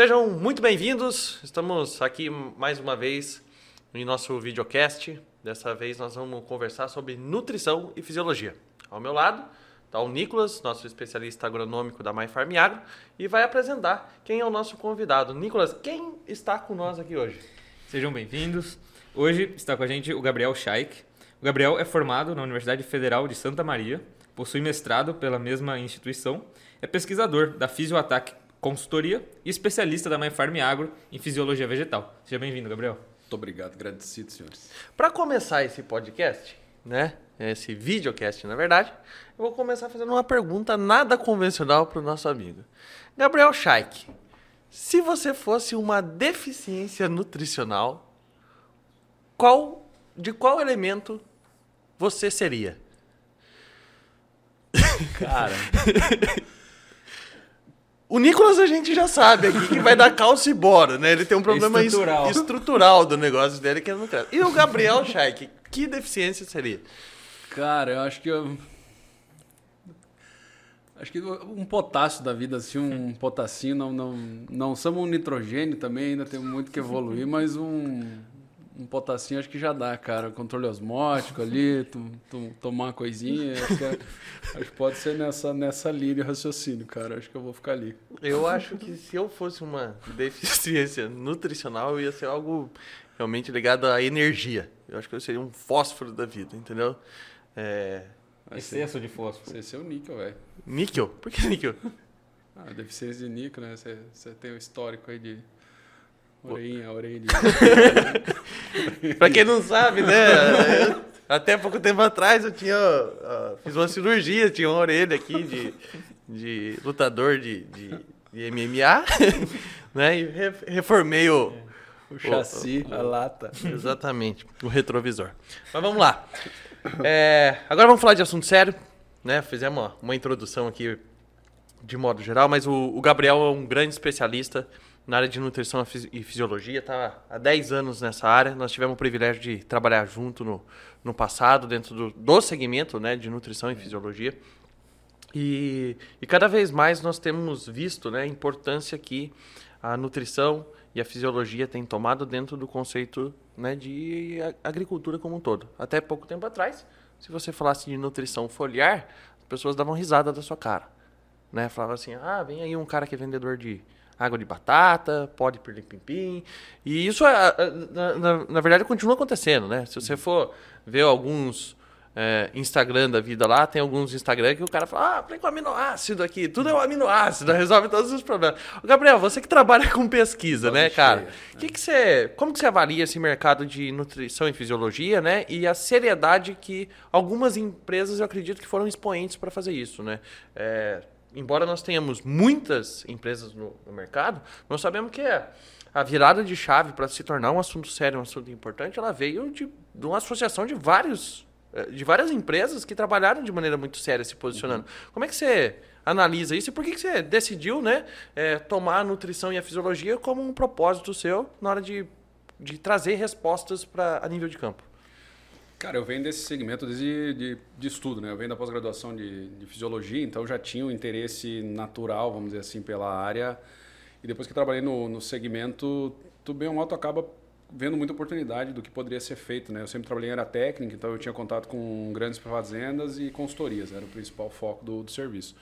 Sejam muito bem-vindos. Estamos aqui mais uma vez em nosso videocast. Dessa vez nós vamos conversar sobre nutrição e fisiologia. Ao meu lado está o Nicolas, nosso especialista agronômico da MyFarm Agro, e vai apresentar quem é o nosso convidado. Nicolas, quem está com nós aqui hoje? Sejam bem-vindos. Hoje está com a gente o Gabriel Scheik. O Gabriel é formado na Universidade Federal de Santa Maria, possui mestrado pela mesma instituição, é pesquisador da Fisioataque Consultoria e especialista da MyFarm Agro em Fisiologia Vegetal. Seja bem-vindo, Gabriel. Muito obrigado, agradecido, senhores. Para começar esse podcast, né, esse videocast, na verdade, eu vou começar fazendo uma pergunta nada convencional para o nosso amigo. Gabriel Scheik, se você fosse uma deficiência nutricional, qual de qual elemento você seria? Cara. O Nicolas a gente já sabe aqui que vai dar calça e bora, né? Ele tem um problema Estrutural. es- estrutural do negócio dele que é cara. E o Gabriel Scheik, que deficiência seria? Cara, eu acho que eu. Acho que um potássio da vida, assim, um potassinho, não, não, não somos um nitrogênio também, ainda tem muito que evoluir, mas um, um potassinho acho que já dá, cara. Controle osmótico ali, tu- tu- tomar uma coisinha. Acho que, é- acho que pode ser nessa, nessa linha de raciocínio, cara. Acho que eu vou ficar ali. Eu acho que se eu fosse uma deficiência nutricional, eu ia ser algo realmente ligado à energia. Eu acho que eu seria um fósforo da vida, entendeu? É... Excesso de fósforo. vai ser o níquel, velho. Níquel? Por que níquel? Ah, deficiência de níquel, né? Você, você tem o histórico aí de. Orelhinha, orelha pra quem não sabe, né? Até pouco tempo atrás eu tinha. ah, fiz uma cirurgia, tinha uma orelha aqui de, de lutador de, de, de MMA, né? E re- reformei o. O chassi, a lata. Exatamente, o retrovisor. Mas vamos lá. É, agora vamos falar de assunto sério, né? Fizemos uma, uma introdução aqui de modo geral, mas o, o Gabriel é um grande especialista na área de nutrição e fisi- fisiologia, está há 10 anos nessa área. Nós tivemos o privilégio de trabalhar junto no, no passado, dentro do, do segmento né, de nutrição e fisiologia. E, e cada vez mais nós temos visto né, a importância que a nutrição e a fisiologia têm tomado dentro do conceito né, de agricultura como um todo. Até pouco tempo atrás, se você falasse de nutrição foliar, as pessoas davam risada da sua cara. Né? Falava assim, ah, vem aí um cara que é vendedor de água de batata, pó de pirlim-pim-pim. E isso, ah, ah, na, na- na verdade, continua acontecendo. Né? Se você for ver alguns é, Instagram da vida lá, tem alguns Instagram que o cara fala, ah, aplica com aminoácido aqui, tudo é um aminoácido, resolve todos os problemas. Gabriel, você que trabalha com pesquisa, né, cara? cheia, Que que você, como que você avalia esse mercado de nutrição e fisiologia, né? E a seriedade que algumas empresas, eu acredito que foram expoentes para fazer isso, né? É, embora nós tenhamos muitas empresas no, no mercado, nós sabemos que a, a virada de chave para se tornar um assunto sério, um assunto importante, ela veio de, de uma associação de vários eh, de várias empresas que trabalharam de maneira muito séria se posicionando. Como é que você analisa isso e por que, que você decidiu né, eh, tomar a nutrição e a fisiologia como um propósito seu na hora de, de trazer respostas pra, a nível de campo? Cara, eu venho desse segmento desde de, de estudo, né? Eu venho da pós-graduação de, de fisiologia, então já tinha um interesse natural, vamos dizer assim, pela área. E depois que trabalhei no, no segmento, tu bem ou mal tu acaba vendo muita oportunidade do que poderia ser feito, né? Eu sempre trabalhei em área técnica, então eu tinha contato com grandes fazendas e consultorias, era o principal foco do, do serviço.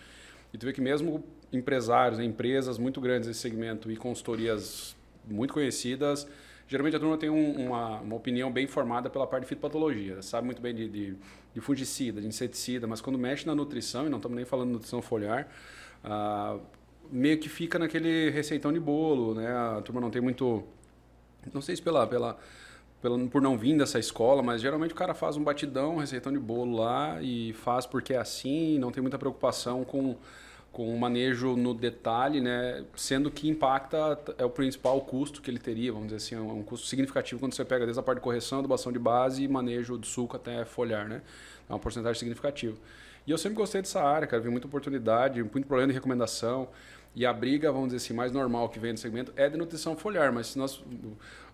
E tu vê que mesmo empresários, né, empresas muito grandes nesse segmento e consultorias muito conhecidas, geralmente a turma tem um- uma, uma opinião bem formada pela parte de fitopatologia, sabe muito bem de, de, de fungicida, de inseticida, mas quando mexe na nutrição, e não estamos nem falando de nutrição foliar, ah, meio que fica naquele receitão de bolo, né? A turma não tem muito não sei se pela, pela, pela, por não vir dessa escola, mas geralmente o cara faz um batidão, um receitão de bolo lá e faz porque é assim, não tem muita preocupação com, com o manejo no detalhe, né? Sendo que impacta é o principal custo que ele teria, vamos dizer assim, é um custo significativo quando você pega desde a parte de correção, adubação de base e manejo do suco até folhar, né? É uma porcentagem significativa. E eu sempre gostei dessa área, cara, vi muita oportunidade, muito problema de recomendação. E a briga, vamos dizer assim, mais normal que vem do segmento é de nutrição foliar, mas nós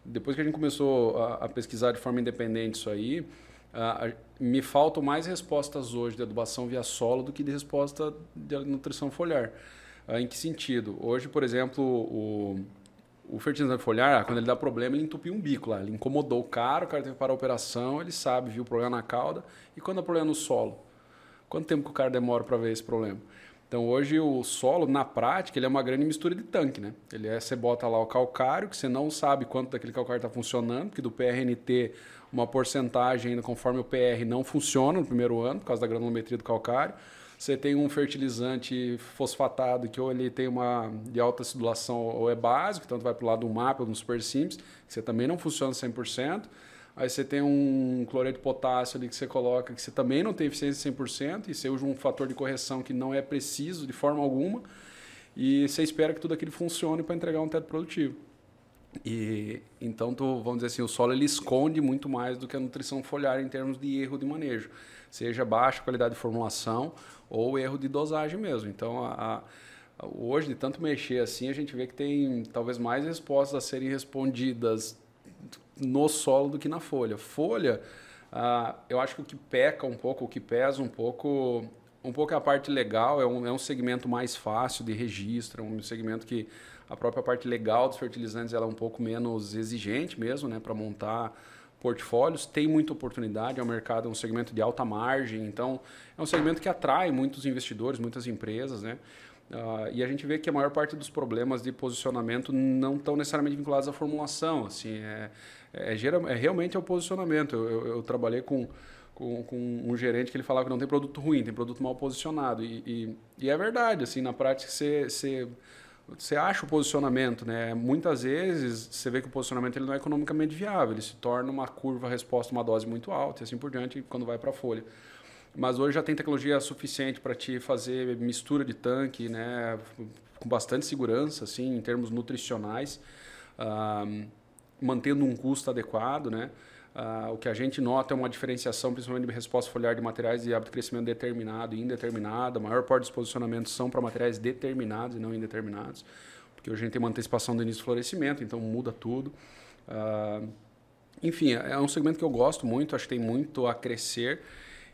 depois que a gente começou a, a pesquisar de forma independente isso aí, a- a- me faltam mais respostas hoje de adubação via solo do que de resposta de nutrição foliar. Uh, em que sentido? Hoje, por exemplo, o, o fertilizante foliar, quando ele dá problema, ele entupiu um bico lá. Ele incomodou o cara, o cara teve que parar a operação, ele sabe, viu o problema na cauda. E quando dá problema no solo? Quanto tempo que o cara demora para ver esse problema? Então hoje o solo, na prática, ele é uma grande mistura de tanque, né? Ele é, você bota lá o calcário, que você não sabe quanto daquele calcário está funcionando, porque do PRNT uma porcentagem ainda conforme o PR não funciona no primeiro ano, por causa da granulometria do calcário. Você tem um fertilizante fosfatado que ou ele tem uma de alta acidulação ou é básico, então vai para o lado do MAP ou do Super Simples, que você também não funciona 100%. Aí você tem um cloreto de potássio ali que você coloca, que você também não tem eficiência 100%, e você usa um fator de correção que não é preciso de forma alguma, e você espera que tudo aquilo funcione para entregar um teto produtivo. E então tu, vamos dizer assim, o solo ele esconde muito mais do que a nutrição foliar em termos de erro de manejo, seja baixa qualidade de formulação ou erro de dosagem mesmo. Então a, a, hoje de tanto mexer assim, a gente vê que tem talvez mais respostas a serem respondidas no solo do que na folha. Folha, uh, eu acho que o que peca um pouco, o que pesa um pouco, um pouco é a parte legal, é um, é um segmento mais fácil de registro, é um segmento que a própria parte legal dos fertilizantes ela é um pouco menos exigente mesmo, né, para montar portfólios. Tem muita oportunidade, é um mercado, é um segmento de alta margem, então é um segmento que atrai muitos investidores, muitas empresas, né? Uh, e a gente vê que a maior parte dos problemas de posicionamento não estão necessariamente vinculados à formulação. Assim, é, é, geral, é realmente é o posicionamento. Eu, eu, eu trabalhei com, com, com, um gerente que ele falava que não tem produto ruim, tem produto mal posicionado. E, e, e é verdade, assim, na prática você, você, acha o posicionamento, né? Muitas vezes você vê que o posicionamento ele não é economicamente viável, ele se torna uma curva resposta uma dose muito alta e assim por diante quando vai para a folha. Mas hoje já tem tecnologia suficiente para te fazer mistura de tanque, né? Com bastante segurança, assim, em termos nutricionais. Mantendo um custo adequado, né? Uh, o que a gente nota é uma diferenciação, principalmente de resposta foliar de materiais de hábito de crescimento determinado e indeterminado. A maior parte dos posicionamentos são para materiais determinados e não indeterminados, porque hoje a gente tem uma antecipação do início do florescimento, então muda tudo. Uh, enfim, é um segmento que eu gosto muito, acho que tem muito a crescer.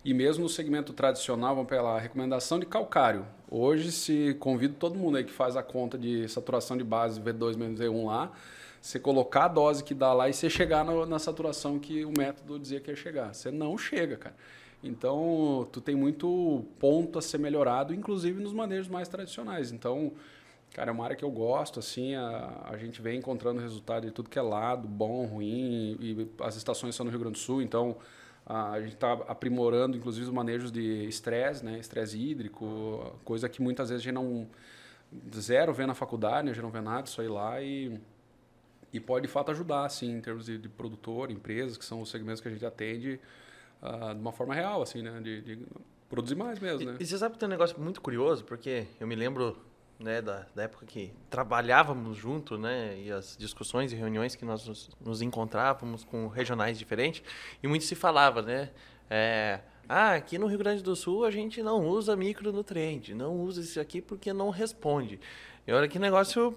E mesmo no segmento tradicional, vamos pegar lá, a recomendação de calcário. Hoje, se convido todo mundo aí que faz a conta de saturação de base V2 menos V1 lá, você colocar a dose que dá lá e você chegar na, na saturação que o método dizia que ia chegar. Você não chega, cara. Então, tu tem muito ponto a ser melhorado, inclusive nos manejos mais tradicionais. Então, cara, é uma área que eu gosto, assim, a, a gente vem encontrando resultado de tudo que é lado, bom, ruim, e, e as estações são no Rio Grande do Sul, então a, a gente está aprimorando, inclusive, os manejos de estresse, né, estresse hídrico, coisa que muitas vezes a gente não, zero vê na faculdade, né, a gente não vê nada, só ir lá e e pode de fato ajudar, assim, em termos de, de produtor, empresas, que são os segmentos que a gente atende uh, de uma forma real, assim, né? De, de produzir mais mesmo, né? E, e, você sabe que tem um negócio muito curioso, porque eu me lembro né, da, da época que trabalhávamos junto, né, e as discussões e reuniões que nós nos, nos encontrávamos com regionais diferentes, e muito se falava, né, é, ah, aqui no Rio Grande do Sul a gente não usa micronutriente, não usa isso aqui porque não responde. E olha que negócio,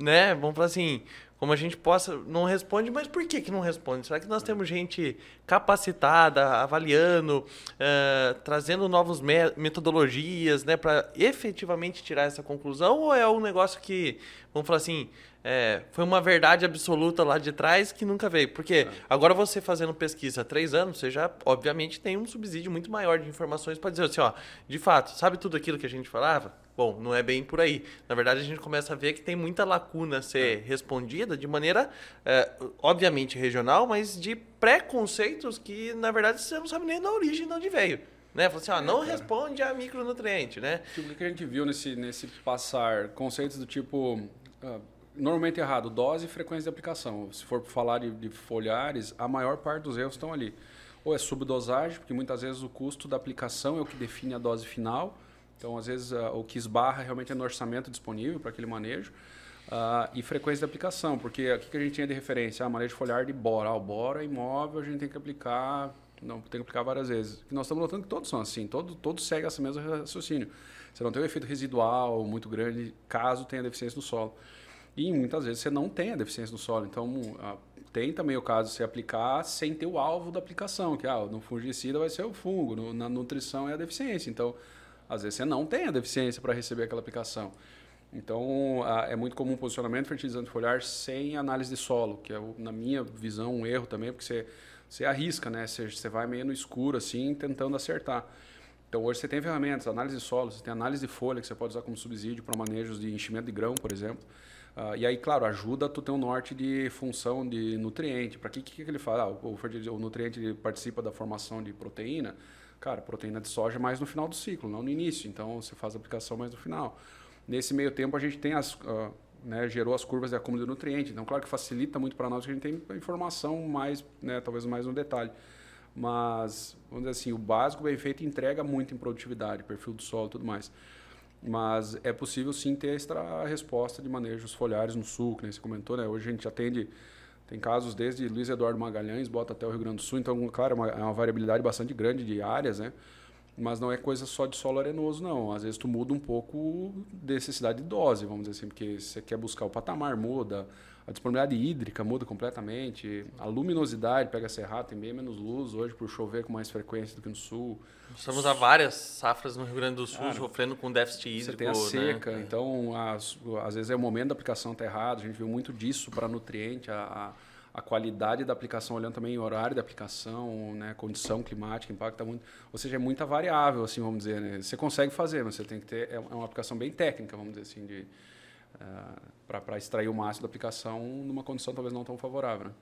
né, vamos falar assim, como a gente possa. Não responde, mas por que, que não responde? Será que nós temos gente capacitada, avaliando, uh, trazendo novas me metodologias né, para efetivamente tirar essa conclusão? Ou é um negócio que, vamos falar assim, é, foi uma verdade absoluta lá de trás que nunca veio? Porque é. agora você fazendo pesquisa há três anos, você já, obviamente, tem um subsídio muito maior de informações para dizer assim: ó, de fato, sabe tudo aquilo que a gente falava? Bom, não é bem por aí. Na verdade, a gente começa a ver que tem muita lacuna a ser respondida de maneira, é, obviamente, regional, mas de preconceitos que, na verdade, você não sabe nem da origem de onde veio. Né? Fala assim, ó, não é, responde a micronutriente, né? Tipo, o que a gente viu nesse, nesse passar? Conceitos do tipo... Uh, normalmente errado, dose e frequência de aplicação. Se for falar de, de folhares, a maior parte dos erros estão ali. Ou é subdosagem, porque muitas vezes o custo da aplicação é o que define a dose final então, às vezes, uh, o que esbarra realmente é no orçamento disponível para aquele manejo. Uh, e frequência de aplicação, porque aqui que a gente tinha de referência, ah, manejo foliar de bora. Ah, bora é imóvel, a gente tem que aplicar, não tem que aplicar várias vezes. Nós estamos notando que todos são assim, todos todo segue esse mesmo raciocínio. Você não tem um efeito residual muito grande caso tenha deficiência no solo. E muitas vezes você não tem a deficiência no solo. Então, uh, tem também o caso de você aplicar sem ter o alvo da aplicação, que ah, no fungicida vai ser o fungo, no, na nutrição é a deficiência. Então, às vezes você não tem a deficiência para receber aquela aplicação. Então, é muito comum posicionamento fertilizante foliar sem análise de solo, que é, na minha visão, um erro também, porque você, você arrisca, né? Você, você vai meio no escuro, assim, tentando acertar. Então, hoje você tem ferramentas, análise de solo, você tem análise de folha, que você pode usar como subsídio para manejos de enchimento de grão, por exemplo. Uh, e aí, claro, ajuda tu ter um norte de função de nutriente. Para que, que, que ele fala? Ah, o, o, nutriente participa da formação de proteína. Cara, proteína de soja mais no final do ciclo, não no início. Então, você faz a aplicação mais no final. Nesse meio tempo, a gente tem as, uh, né, gerou as curvas de acúmulo de nutriente. Então, claro que facilita muito para nós, que a gente tem informação mais, né, talvez mais no detalhe. Mas, vamos dizer assim, o básico bem feito entrega muito em produtividade, perfil do solo e tudo mais. Mas é possível sim ter extra resposta de manejos foliares no sul, que nem você comentou, né? Hoje a gente atende, tem casos desde Luiz Eduardo Magalhães, bota até o Rio Grande do Sul, então, claro, é uma, é uma variabilidade bastante grande de áreas, né? Mas não é coisa só de solo arenoso, não. Às vezes tu muda um pouco de necessidade de dose, vamos dizer assim, porque você quer buscar o patamar, muda, a disponibilidade hídrica muda completamente, a luminosidade pega cerrado, tem bem menos luz hoje por chover com mais frequência do que no sul. Estamos a várias safras no Rio Grande do Sul Cara, sofrendo com déficit hídrico. Você tem a seca, né? então as, às vezes é o momento da aplicação tá errado, a gente viu muito disso para nutriente, a, a, qualidade da aplicação, olhando também o horário da aplicação, né, condição climática, impacta muito. Ou seja, é muita variável, assim, vamos dizer. Né? Você consegue fazer, mas você tem que ter. É uma aplicação bem técnica, vamos dizer assim, de para extrair o máximo da aplicação numa condição talvez não tão favorável. Né?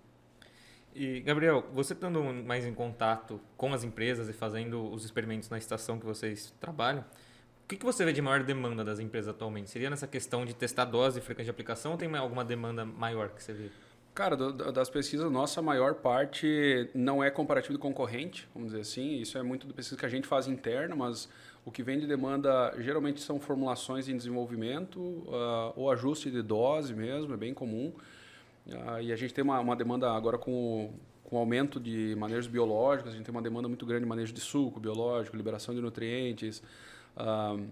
E, Gabriel, você estando mais em contato com as empresas e fazendo os experimentos na estação que vocês trabalham, o que, que você vê de maior demanda das empresas atualmente? Seria nessa questão de testar dose e frequência de aplicação ou tem alguma demanda maior que você vê? Cara, do, das pesquisas, nossa maior parte não é comparativo de concorrente, vamos dizer assim. Isso é muito do pesquisa que a gente faz interna, mas o que vem de demanda geralmente são formulações em desenvolvimento uh, ou ajuste de dose mesmo, é bem comum. Uh, e a gente tem uma, uma demanda agora com, com aumento de manejos biológicos, a gente tem uma demanda muito grande de manejo de suco biológico, liberação de nutrientes. Uh,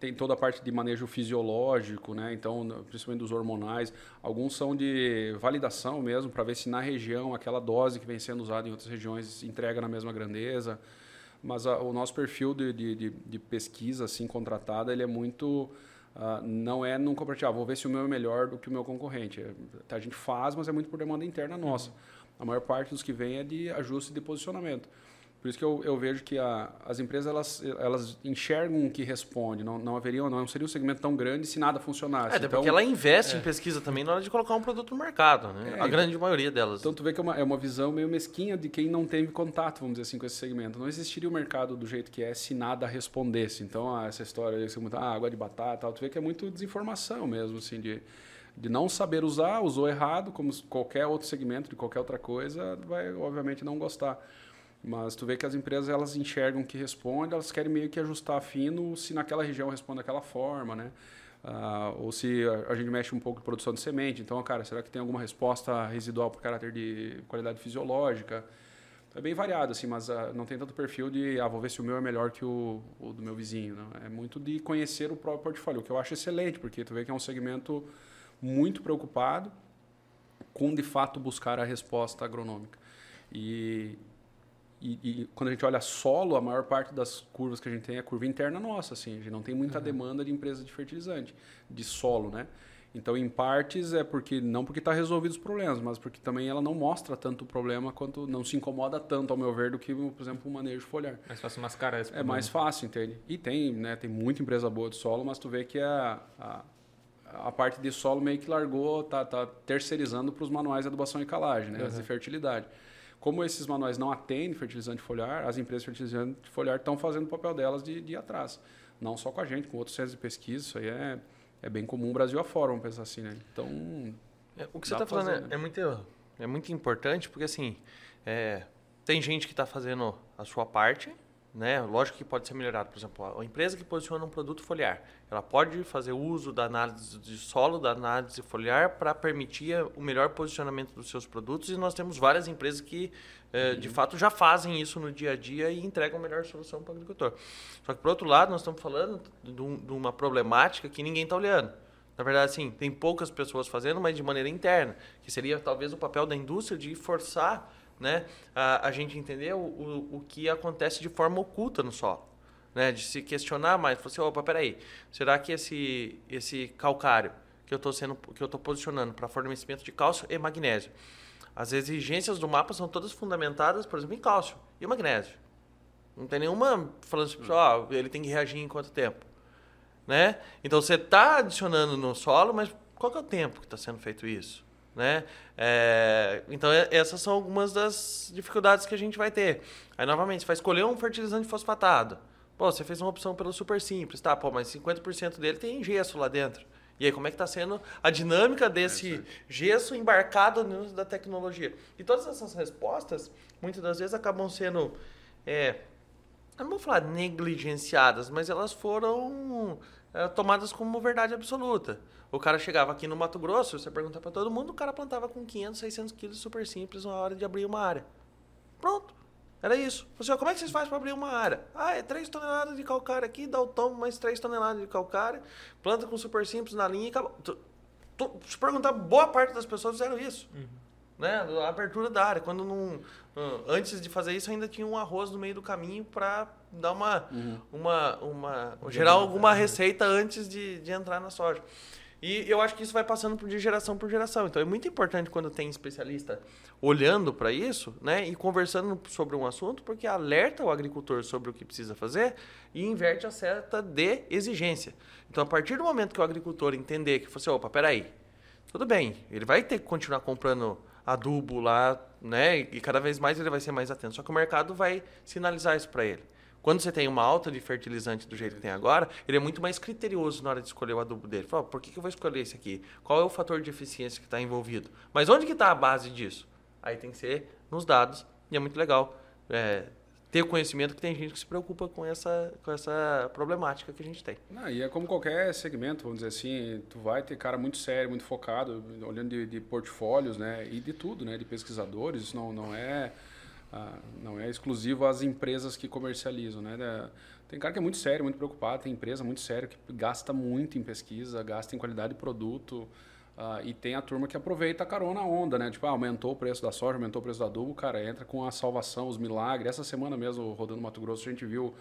tem toda a parte de manejo fisiológico, né? então, principalmente dos hormonais. Alguns são de validação mesmo, para ver se na região aquela dose que vem sendo usada em outras regiões entrega na mesma grandeza mas a, o nosso perfil de, de, de, pesquisa assim contratada ele é muito uh, não é num compartilhar vou ver se o meu é melhor do que o meu concorrente. É, a gente faz mas é muito por demanda interna nossa. A maior parte dos que vem é de ajuste de posicionamento por isso que eu, eu vejo que a, as empresas elas, elas enxergam o que responde. Não, não haveria, não seria um segmento tão grande se nada funcionasse. É, então, porque ela investe é. em pesquisa também na hora de colocar um produto no mercado, né? É, a grande então, maioria delas. Então tu vê que é uma, é uma visão meio mesquinha de quem não teve contato, vamos dizer assim, com esse segmento. Não existiria o mercado do jeito que é se nada respondesse. Então, ah, essa história de ah, água de batata, tal, tu vê que é muito desinformação mesmo, assim, de de não saber usar, usou errado, como qualquer outro segmento de qualquer outra coisa, vai obviamente não gostar. Mas tu vê que as empresas elas enxergam que responde, elas querem meio que ajustar fino se naquela região responde daquela forma, né? Ah, ou se a, gente mexe um pouco em produção de semente, então, cara, será que tem alguma resposta residual por caráter de qualidade fisiológica? É bem variado, assim, mas ah, não tem tanto perfil de, ah, vou ver se o meu é melhor que o, o do meu vizinho. Não? É muito de conhecer o próprio portfólio, o que eu acho excelente, porque tu vê que é um segmento muito preocupado com, de fato, buscar a resposta agronômica. E, e, e, quando a gente olha solo, a maior parte das curvas que a gente tem é curva interna nossa, assim, a gente não tem muita uhum. demanda de empresa de fertilizante, de solo, né? Então, em partes é porque não porque está resolvido os problemas, mas porque também ela não mostra tanto o problema quanto não se incomoda tanto, ao meu ver, do que, por exemplo, o manejo foliar. Mais fácil mascarar esse É mais fácil, entende? E tem, né? Tem muita empresa boa de solo, mas tu vê que a, a, a parte de solo meio que largou, tá, tá terceirizando para os manuais de adubação e calagem, né? Uhum. As de fertilidade. Como esses manuais não atendem fertilizante foliar, as empresas de fertilizante foliar estão fazendo o papel delas de, de ir atrás. Não só com a gente, com outros centros de pesquisa. Isso aí é, é bem comum Brasil afora, vamos pensar assim, né? Então. É, o que você está falando fazer, é, né? é, muito, é muito importante, porque assim, é, tem gente que está fazendo a sua parte, né? Lógico que pode ser melhorado. Por exemplo, a empresa que posiciona um produto foliar, ela pode fazer uso da análise de solo, da análise foliar, para permitir o melhor posicionamento dos seus produtos. E nós temos várias empresas que, eh, de fato, já fazem isso no dia a dia e entregam a melhor solução para o agricultor. Só que, por outro lado, nós estamos falando de, um, de uma problemática que ninguém está olhando. Na verdade, sim, tem poucas pessoas fazendo, mas de maneira interna, que seria talvez o papel da indústria de forçar né, a, a gente entender o, o, o, que acontece de forma oculta no solo. né? De se questionar mais. Falar assim, opa, peraí, será que esse, esse calcário que eu estou sendo que eu estou posicionando para fornecimento de cálcio e magnésio, as exigências do mapa são todas fundamentadas, por exemplo, em cálcio e magnésio. Não tem nenhuma falando assim, ó, ele tem que reagir em quanto tempo, né? Então você está adicionando no solo, mas qual é o tempo que está sendo feito isso? Né? É, então, é, essas são algumas das dificuldades que a gente vai ter. Aí, novamente, você vai escolher um fertilizante fosfatado. Pô, você fez uma opção pelo super simples, tá? Pô, mas 50% dele tem gesso lá dentro. E aí, como é que está sendo a dinâmica desse gesso embarcado no da tecnologia? E todas essas respostas, muitas das vezes, acabam sendo, é, não vou falar negligenciadas, mas elas foram é, tomadas como verdade absoluta. O cara chegava aqui no Mato Grosso, você pergunta para todo mundo, o cara plantava com 500, 600 quilos super simples na hora de abrir uma área. Pronto. Era isso. Você, como é que vocês fazem para abrir uma área? Ah, é 3 toneladas de calcário aqui, dá o tomo mais 3 toneladas de calcário, planta com super simples na linha e acabou. Se perguntar, boa parte das pessoas fizeram isso. Uhum. Né? A abertura da área. Quando não. Antes de fazer isso, ainda tinha um arroz no meio do caminho para dar uma, uhum. uma, uma. gerar alguma receita antes de, de entrar na soja. E eu acho que isso vai passando de geração por geração. Então é muito importante quando tem especialista olhando para isso, né, e conversando sobre um assunto, porque alerta o agricultor sobre o que precisa fazer e inverte a seta de exigência. Então a partir do momento que o agricultor entender que você, opa, peraí, tudo bem, ele vai ter que continuar comprando adubo lá, né, e cada vez mais ele vai ser mais atento. Só que o mercado vai sinalizar isso para ele. Quando você tem uma alta de fertilizante do jeito que tem agora, ele é muito mais criterioso na hora de escolher o adubo dele. Fala, por que, que eu vou escolher esse aqui? Qual é o fator de eficiência que está envolvido? Mas onde que está a base disso? Aí tem que ser nos dados e é muito legal é, ter conhecimento que tem gente que se preocupa com essa, com essa problemática que a gente tem. Ah, e é como qualquer segmento, vamos dizer assim, tu vai ter cara muito sério, muito focado, olhando de, de portfólios, né, e de tudo, né, de pesquisadores, isso não, não é ah, não é exclusivo às empresas que comercializam, né? Tem cara que é muito sério, muito preocupado, tem empresa muito séria que gasta muito em pesquisa, gasta em qualidade de produto, ah, e tem a turma que aproveita a carona onda, né? Tipo, ah, aumentou o preço da soja, aumentou o preço do adubo, cara, entra com a salvação, os milagres. Essa semana mesmo, rodando Mato Grosso, a gente viu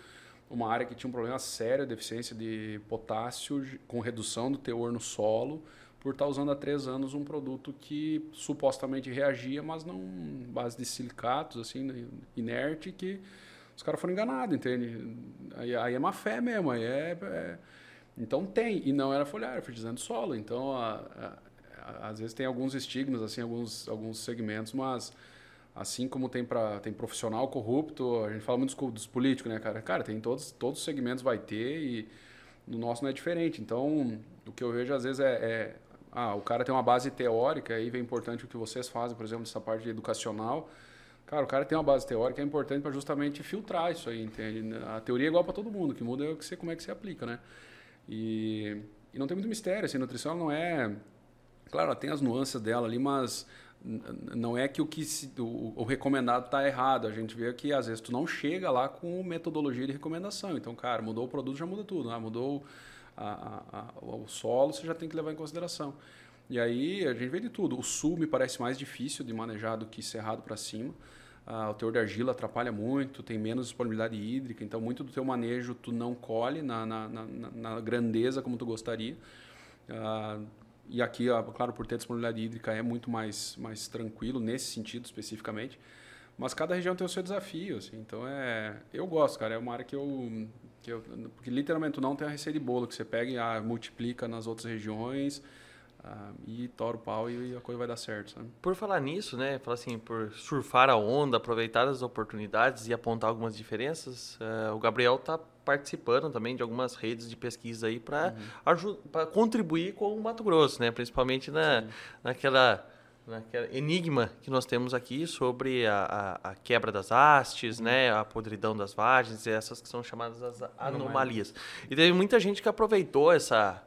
uma área que tinha um problema sério, deficiência de potássio, com redução do teor no solo, por estar tá usando há três anos um produto que supostamente reagia, mas não base de silicatos, assim, inerte, que os caras foram enganados, entende? Aí, aí é má fé mesmo, aí é, é, Então tem, e não era foliar, era fertilizante solo. Então, a, às vezes tem alguns estigmas, assim, alguns, alguns segmentos, mas assim como tem para tem profissional corrupto, a gente fala muito dos, dos políticos, né, cara? Cara, tem todos, todos os segmentos vai ter e no nosso não é diferente. Então, o que eu vejo às vezes é, é ah, o cara tem uma base teórica, aí vem importante o que vocês fazem, por exemplo, nessa parte educacional. Cara, o cara tem uma base teórica, é importante para justamente filtrar isso aí, entende? A teoria é igual para todo mundo, o que muda é o que você, como é que você aplica, né? E, e não tem muito mistério, assim, nutrição não é... Claro, ela tem as nuances dela ali, mas não é que o que se, o, o recomendado está errado. A gente vê que às vezes tu não chega lá com metodologia de recomendação. Então, cara, mudou o produto, já muda tudo. Né? Mudou a, a, o solo, você já tem que levar em consideração. E aí a gente vê de tudo. O sul me parece mais difícil de manejar do que cerrado para cima. Ah, o teor de argila atrapalha muito, tem menos disponibilidade hídrica, então muito do teu manejo tu não colhe na, na, na, na grandeza como tu gostaria. Ah, e aqui, claro, por ter disponibilidade hídrica é muito mais, mais tranquilo nesse sentido especificamente. Mas cada região tem o seu desafio, assim. Então é, eu gosto, cara. É uma área que eu que eu, porque literalmente não tem a receita de bolo que você pega e ah, multiplica nas outras regiões ah, e tora o pau e, a coisa vai dar certo, sabe? Por falar nisso, né? Falar assim, por surfar a onda, aproveitar as oportunidades e apontar algumas diferenças, uh, o Gabriel está participando também de algumas redes de pesquisa aí para uhum. contribuir com o Mato Grosso, né? Principalmente na, naquela naquele enigma que nós temos aqui sobre a, a, a quebra das hastes, uhum. né, a podridão das vagens, essas que são chamadas as anomalias. E teve muita gente que aproveitou essa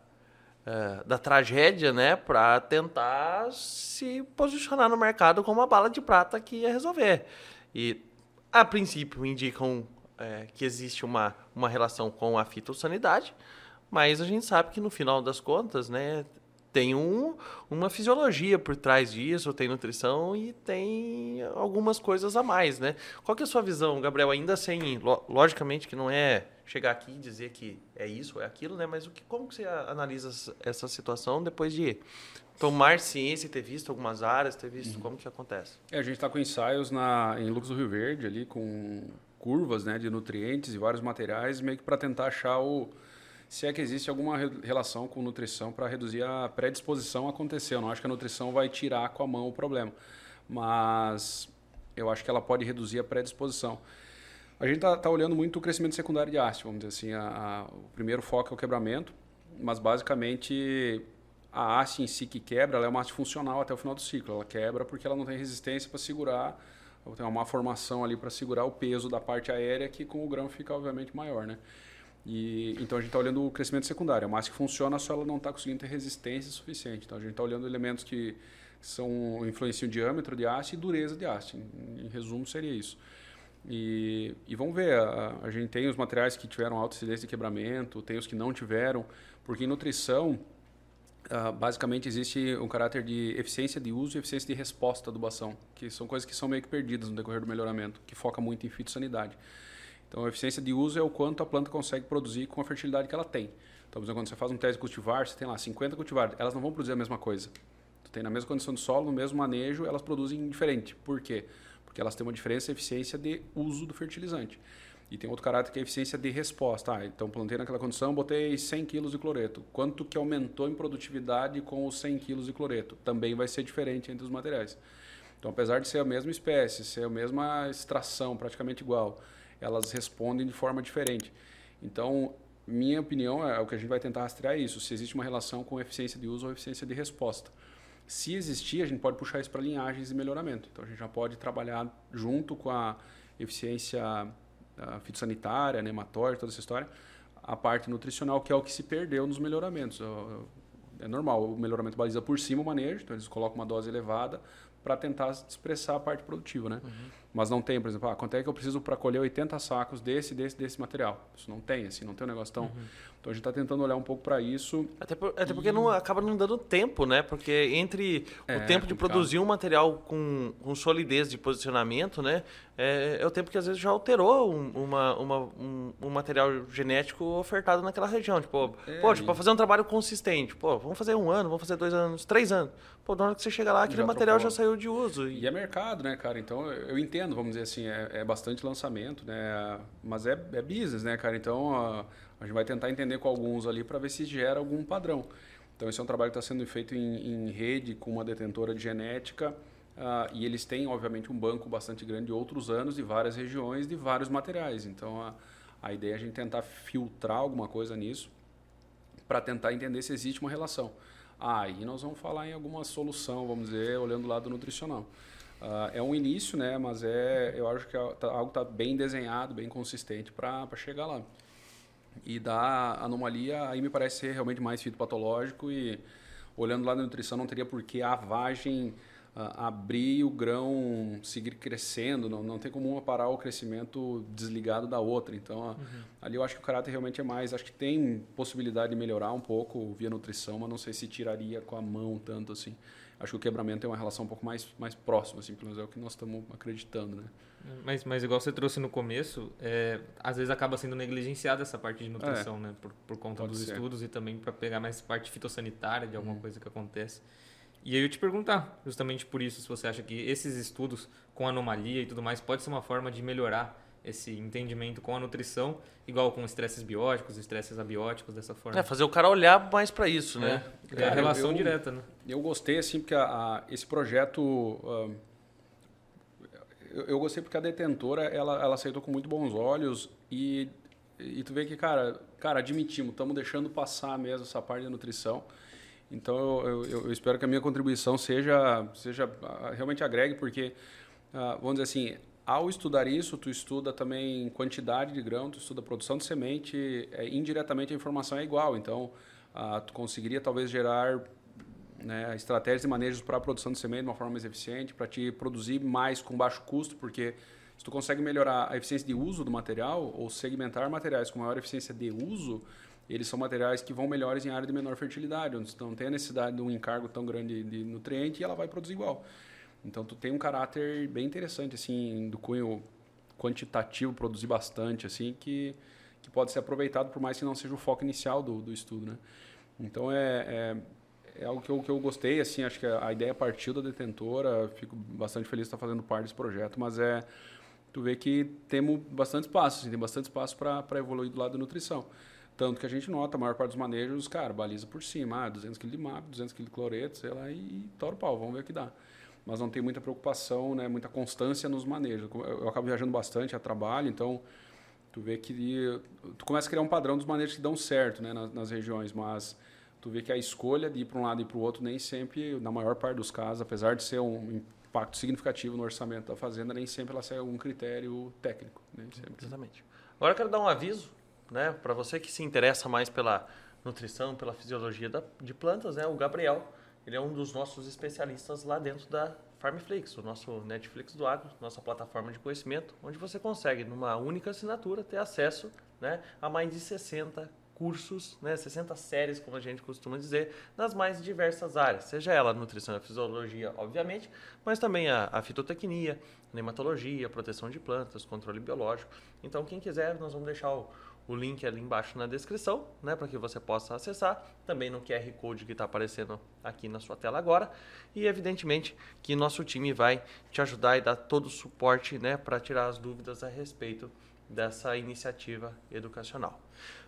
uh, da tragédia, né, para tentar se posicionar no mercado como uma bala de prata que ia resolver. E a princípio indicam é, que existe uma, uma relação com a fitossanidade, mas a gente sabe que no final das contas, né, tem um, uma fisiologia por trás disso, tem nutrição e tem algumas coisas a mais, né? Qual que é a sua visão, Gabriel? Ainda sem, logicamente que não é chegar aqui e dizer que é isso, é aquilo, né? Mas o que, como que você analisa essa situação depois de tomar ciência e ter visto algumas áreas, ter visto uhum. como que acontece? É, a gente está com ensaios na, em Lucas do Rio Verde, ali com curvas né, de nutrientes e vários materiais, meio que para tentar achar o se é que existe alguma relação com nutrição para reduzir a predisposição a acontecer. Eu não acho que a nutrição vai tirar com a mão o problema, mas eu acho que ela pode reduzir a predisposição. A gente está tá olhando muito o crescimento secundário de haste, vamos dizer assim. A, a, o primeiro foco é o quebramento, mas basicamente a haste em si que quebra, ela é uma haste funcional até o final do ciclo. Ela quebra porque ela não tem resistência para segurar, tem uma formação ali para segurar o peso da parte aérea que com o grão fica obviamente maior, né? E, então a gente está olhando o crescimento secundário. A massa que funciona, só ela não está conseguindo ter resistência suficiente. Então a gente está olhando elementos que são influenciam o diâmetro de haste e dureza de haste. Em, em resumo, seria isso. E, e vamos ver, a, a, gente tem os materiais que tiveram alta incidência de quebramento, tem os que não tiveram, porque em nutrição, uh, basicamente existe um caráter de eficiência de uso e eficiência de resposta da adubação, que são coisas que são meio que perdidas no decorrer do melhoramento, que foca muito em fitossanidade. Então, a eficiência de uso é o quanto a planta consegue produzir com a fertilidade que ela tem. Então, por exemplo, quando você faz um teste de cultivar, você tem lá 50 cultivares, elas não vão produzir a mesma coisa. Tu tem na mesma condição de solo, no mesmo manejo, elas produzem diferente. Por quê? Porque elas têm uma diferença eficiência de uso do fertilizante. E tem outro caráter que é a eficiência de resposta. Ah, então, plantei naquela condição, botei 100 kg de cloreto. Quanto que aumentou em produtividade com os 100 kg de cloreto? Também vai ser diferente entre os materiais. Então, apesar de ser a mesma espécie, ser a mesma extração, praticamente igual, elas respondem de forma diferente. Então, minha opinião é o que a gente vai tentar rastrear isso, se existe uma relação com eficiência de uso ou eficiência de resposta. Se existir, a gente pode puxar isso para linhagens e melhoramento. Então, a gente já pode trabalhar junto com a eficiência a fitossanitária, nematória, toda essa história, a parte nutricional, que é o que se perdeu nos melhoramentos. É normal, o melhoramento baliza por cima o manejo, então eles colocam uma dose elevada para tentar expressar a parte produtiva, né? Uhum. Mas não tem, por exemplo, ah, quanto é que eu preciso para colher 80 sacos desse, desse, desse material? Isso não tem, assim, não tem um negócio tão... Uhum. Então a gente está tentando olhar um pouco para isso. Até, por, até e... porque não acaba não dando tempo, né? Porque entre é, o tempo de produzir um material com, com solidez de posicionamento, né? É, é, o tempo que às vezes já alterou um, uma, uma, um, um, material genético ofertado naquela região. Tipo, é, pô, tipo, para fazer um trabalho consistente, pô, vamos fazer um ano, vamos fazer dois anos, três anos. Pô, na hora que você chega lá, aquele já material trocou. já saiu de uso. E... e é mercado, né, cara? Então eu entendo, vamos dizer assim, é, é bastante lançamento, né? Mas é, é business, né, cara? Então a, a gente vai tentar entender com alguns ali para ver se gera algum padrão. Então esse é um trabalho que está sendo feito em, em rede com uma detentora de genética Uh, e eles têm, obviamente, um banco bastante grande de outros anos, de várias regiões, de vários materiais. Então, a, a ideia é a gente tentar filtrar alguma coisa nisso para tentar entender se existe uma relação. Ah, aí nós vamos falar em alguma solução, vamos dizer, olhando o lado nutricional. Uh, é um início, né? Mas é, eu acho que é, tá, algo está bem desenhado, bem consistente para chegar lá. E da anomalia, aí me parece ser realmente mais fitopatológico e olhando lá da nutrição não teria por que a vagem abrir o grão seguir crescendo, não, não tem como uma parar o crescimento desligado da outra. Então, uhum. ali eu acho que o caráter realmente é mais. Acho que tem possibilidade de melhorar um pouco via nutrição, mas não sei se tiraria com a mão tanto assim. Acho que o quebramento tem uma relação um pouco mais, mais próxima, assim, pelo menos é o que nós estamos acreditando, né? Mas, mas igual você trouxe no começo, é, às vezes acaba sendo negligenciada essa parte de nutrição, é, né? Por, por conta dos ser. estudos e também para pegar mais parte fitossanitária de alguma uhum. coisa que acontece. E aí eu te perguntar, justamente por isso, se você acha que esses estudos com anomalia e tudo mais pode ser uma forma de melhorar esse entendimento com a nutrição, igual com estresses bióticos, estresses abióticos, dessa forma. É, fazer o cara olhar mais para isso, né? É, é a relação eu, direta, né? Eu gostei, assim, porque a, a, esse projeto... Uh, eu, eu, gostei porque a detentora, ela, ela aceitou com muito bons olhos e, e tu vê que, cara, cara admitimos, estamos deixando passar mesmo essa parte da nutrição. Então eu, eu, eu, espero que a minha contribuição seja, seja ah, realmente agregue, porque, uh, vamos dizer assim, ao estudar isso, tu estuda também quantidade de grão, tu estuda produção de semente, é, indiretamente a informação é igual. Então, uh, tu conseguiria talvez gerar né, estratégias e manejos para a produção de semente de uma forma mais eficiente, para te produzir mais com baixo custo, porque se tu consegue melhorar a eficiência de uso do material ou segmentar materiais com maior eficiência de uso, eles são materiais que vão melhores em área de menor fertilidade, onde não tem a necessidade de um encargo tão grande de nutriente e ela vai produzir igual. Então tu tem um caráter bem interessante assim do cunho quantitativo, produzir bastante assim que que pode ser aproveitado, por mais que não seja o foco inicial do, do estudo. Né? Então, é, é, é algo que eu, que eu gostei, assim, acho que a ideia partiu da detentora, fico bastante feliz de estar fazendo parte desse projeto, mas é tu vê que temos bastante espaço, assim, tem bastante espaço para evoluir do lado da nutrição. Tanto que a gente nota, a maior parte dos manejos, cara, baliza por cima, ah, 200 kg de MAP, 200 kg de cloreto, sei lá, e, e tora o pau, vamos ver o que dá. Mas não tem muita preocupação, né, muita constância nos manejos. Eu, eu acabo viajando bastante a trabalho, então tu vê que tu começa a criar um padrão dos manejos que dão certo, né, nas, nas regiões, mas tu vê que a escolha de ir para um lado e para o outro nem sempre, na maior parte dos casos, apesar de ser um impacto significativo no orçamento da fazenda, nem sempre ela segue um critério técnico. Exatamente. Agora eu quero dar um aviso né, para você que se interessa mais pela nutrição, pela fisiologia da, de plantas, né, o Gabriel, ele é um dos nossos especialistas lá dentro da Farmflix, o nosso Netflix do agro, nossa plataforma de conhecimento, onde você consegue, numa única assinatura, ter acesso né, a mais de 60 cursos, né, 60 séries, como a gente costuma dizer, nas mais diversas áreas, seja ela nutrição e fisiologia, obviamente, mas também a, a fitotecnia, nematologia, proteção de plantas, controle biológico. Então, quem quiser, nós vamos deixar o, o link ali embaixo na descrição, né, para que você possa acessar, também no QR Code que está aparecendo aqui na sua tela agora, e evidentemente que nosso time vai te ajudar e dar todo o suporte, né, para tirar as dúvidas a respeito dessa iniciativa educacional.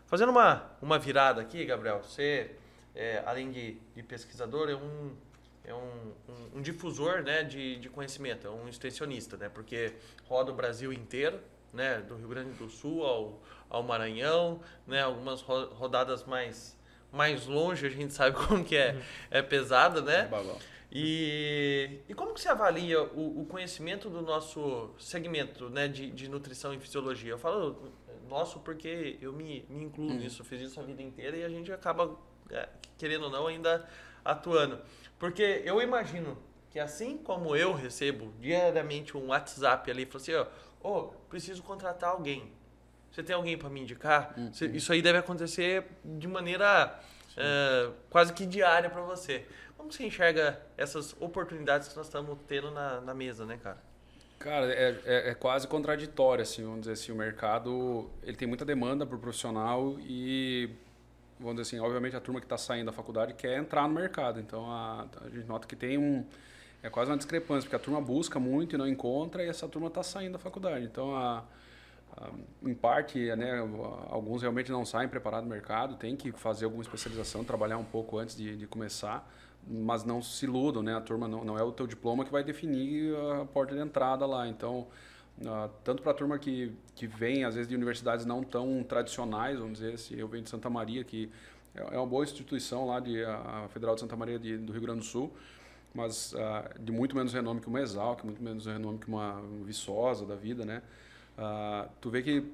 Fazendo uma, uma virada aqui, Gabriel, você, é, além de, de, pesquisador, é um, é um, um, um, difusor né, de, de conhecimento, é um extensionista, né, porque roda o Brasil inteiro, né, do Rio Grande do Sul ao, ao Maranhão, né, algumas rodadas mais, mais longe, a gente sabe como que é, uhum. é pesada, né? É e, e como que você avalia o, o conhecimento do nosso segmento né, de, de nutrição e fisiologia? Eu falo nosso porque eu me, me incluo hum. nisso, fiz isso a vida inteira e a gente acaba, é, querendo ou não, ainda atuando. Porque eu imagino que assim como eu recebo diariamente um WhatsApp ali, falo assim, ó, oh, preciso contratar alguém. Você tem alguém para me indicar? Uhum. Isso aí deve acontecer de maneira é, quase que diária para você. Como você enxerga essas oportunidades que nós estamos tendo na, na mesa, né, cara? Cara, é, é, é, quase contraditório, assim, vamos dizer assim, o mercado ele tem muita demanda por profissional e, vamos dizer assim, obviamente a turma que está saindo da faculdade quer entrar no mercado, então a, a, gente nota que tem um, é quase uma discrepância, porque a turma busca muito e não encontra e essa turma está saindo da faculdade, então a, a, em parte, né, alguns realmente não saem preparados no mercado, tem que fazer alguma especialização, trabalhar um pouco antes de, de começar, mas não se iludam, né? A turma não, não é o teu diploma que vai definir a porta de entrada lá. Então, tanto para a turma que, que vem, às vezes, de universidades não tão tradicionais, vamos dizer, se eu venho de Santa Maria, que é, é uma boa instituição lá, de, a Federal de Santa Maria de, do Rio Grande do Sul, mas uh, de muito menos renome que uma Exalc, muito menos renome que uma Viçosa da vida, né? Uh, tu vê que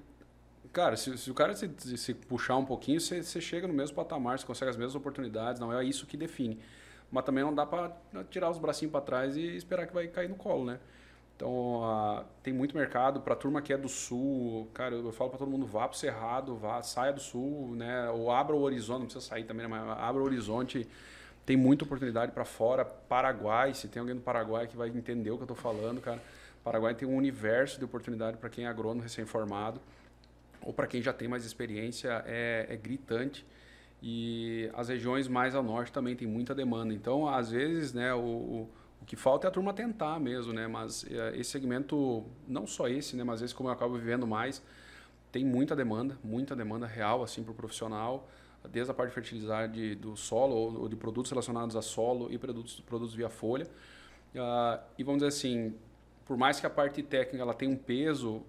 Cara, se, se o cara se, se, puxar um pouquinho, você, chega no mesmo patamar, você consegue as mesmas oportunidades, não é isso que define mas também não dá para tirar os bracinhos para trás e esperar que vai cair no colo, né? Então, uh, tem muito mercado para turma que é do sul. Cara, eu, eu falo para todo mundo, vá para o Cerrado, vá, saia do sul, né? Ou abra o horizonte, não precisa sair também, né? mas abra o horizonte. Tem muita oportunidade para fora. Paraguai, se tem alguém do Paraguai que vai entender o que eu estou falando, cara. Paraguai tem um universo de oportunidade para quem é agrônomo recém-formado ou para quem já tem mais experiência, é, é gritante e as regiões mais ao norte também tem muita demanda. Então, às vezes, né, o, o, o que falta é a turma tentar mesmo, né? Mas é, esse segmento, não só esse, né, mas vezes como eu acabo vivendo mais, tem muita demanda, muita demanda real assim para o profissional, desde a parte de fertilidade do solo ou, de produtos relacionados a solo e produtos, produtos via folha. Uh, e vamos dizer assim, por mais que a parte técnica ela tenha um peso,